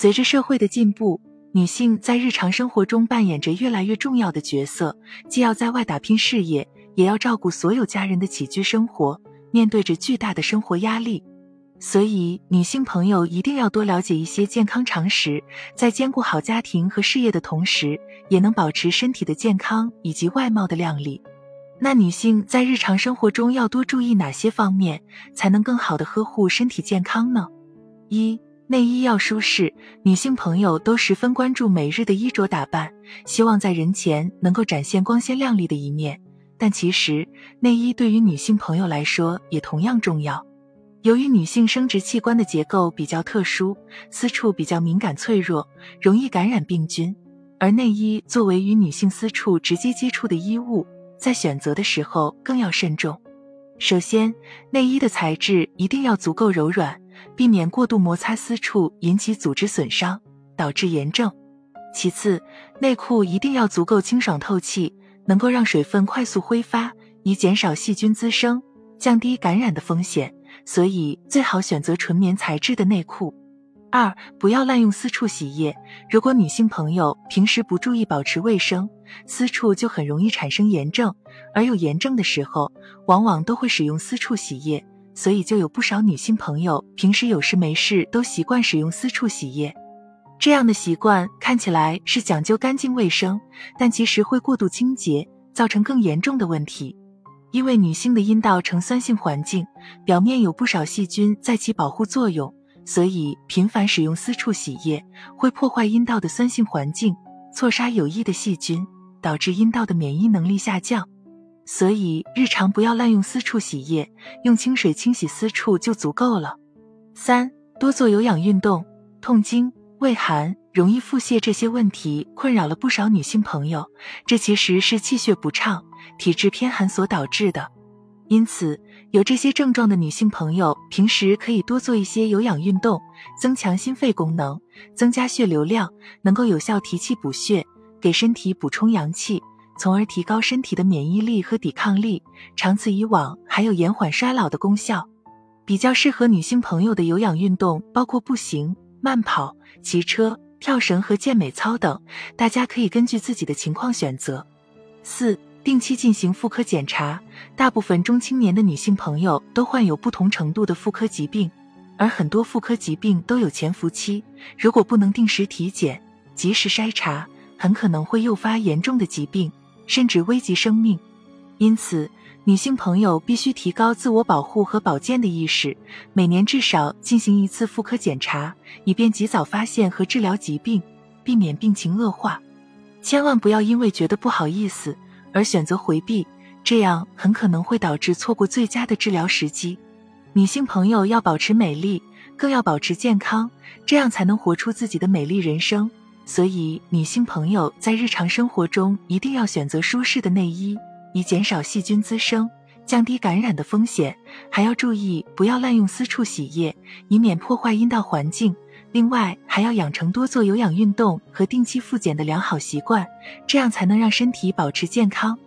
随着社会的进步，女性在日常生活中扮演着越来越重要的角色，既要在外打拼事业，也要照顾所有家人的起居生活，面对着巨大的生活压力。所以，女性朋友一定要多了解一些健康常识，在兼顾好家庭和事业的同时，也能保持身体的健康以及外貌的靓丽。那女性在日常生活中要多注意哪些方面，才能更好的呵护身体健康呢？一、内衣要舒适。女性朋友都十分关注每日的衣着打扮，希望在人前能够展现光鲜亮丽的一面。但其实，内衣对于女性朋友来说也同样重要。由于女性生殖器官的结构比较特殊，私处比较敏感脆弱，容易感染病菌，而内衣作为与女性私处直接接触的衣物。在选择的时候更要慎重。首先，内衣的材质一定要足够柔软，避免过度摩擦私处引起组织损伤，导致炎症。其次，内裤一定要足够清爽透气，能够让水分快速挥发，以减少细菌滋生，降低感染的风险。所以，最好选择纯棉材质的内裤。二，不要滥用私处洗液。如果女性朋友平时不注意保持卫生，私处就很容易产生炎症，而有炎症的时候，往往都会使用私处洗液。所以就有不少女性朋友平时有事没事都习惯使用私处洗液。这样的习惯看起来是讲究干净卫生，但其实会过度清洁，造成更严重的问题。因为女性的阴道呈酸性环境，表面有不少细菌在起保护作用。所以，频繁使用私处洗液会破坏阴道的酸性环境，错杀有益的细菌，导致阴道的免疫能力下降。所以，日常不要滥用私处洗液，用清水清洗私处就足够了。三，多做有氧运动。痛经、畏寒、容易腹泻这些问题困扰了不少女性朋友，这其实是气血不畅、体质偏寒所导致的。因此，有这些症状的女性朋友，平时可以多做一些有氧运动，增强心肺功能，增加血流量，能够有效提气补血，给身体补充阳气，从而提高身体的免疫力和抵抗力。长此以往，还有延缓衰老的功效。比较适合女性朋友的有氧运动包括步行、慢跑、骑车、跳绳和健美操等，大家可以根据自己的情况选择。四。定期进行妇科检查，大部分中青年的女性朋友都患有不同程度的妇科疾病，而很多妇科疾病都有潜伏期。如果不能定时体检、及时筛查，很可能会诱发严重的疾病，甚至危及生命。因此，女性朋友必须提高自我保护和保健的意识，每年至少进行一次妇科检查，以便及早发现和治疗疾病，避免病情恶化。千万不要因为觉得不好意思。而选择回避，这样很可能会导致错过最佳的治疗时机。女性朋友要保持美丽，更要保持健康，这样才能活出自己的美丽人生。所以，女性朋友在日常生活中一定要选择舒适的内衣，以减少细菌滋生，降低感染的风险。还要注意不要滥用私处洗液，以免破坏阴道环境。另外，还要养成多做有氧运动和定期复检的良好习惯，这样才能让身体保持健康。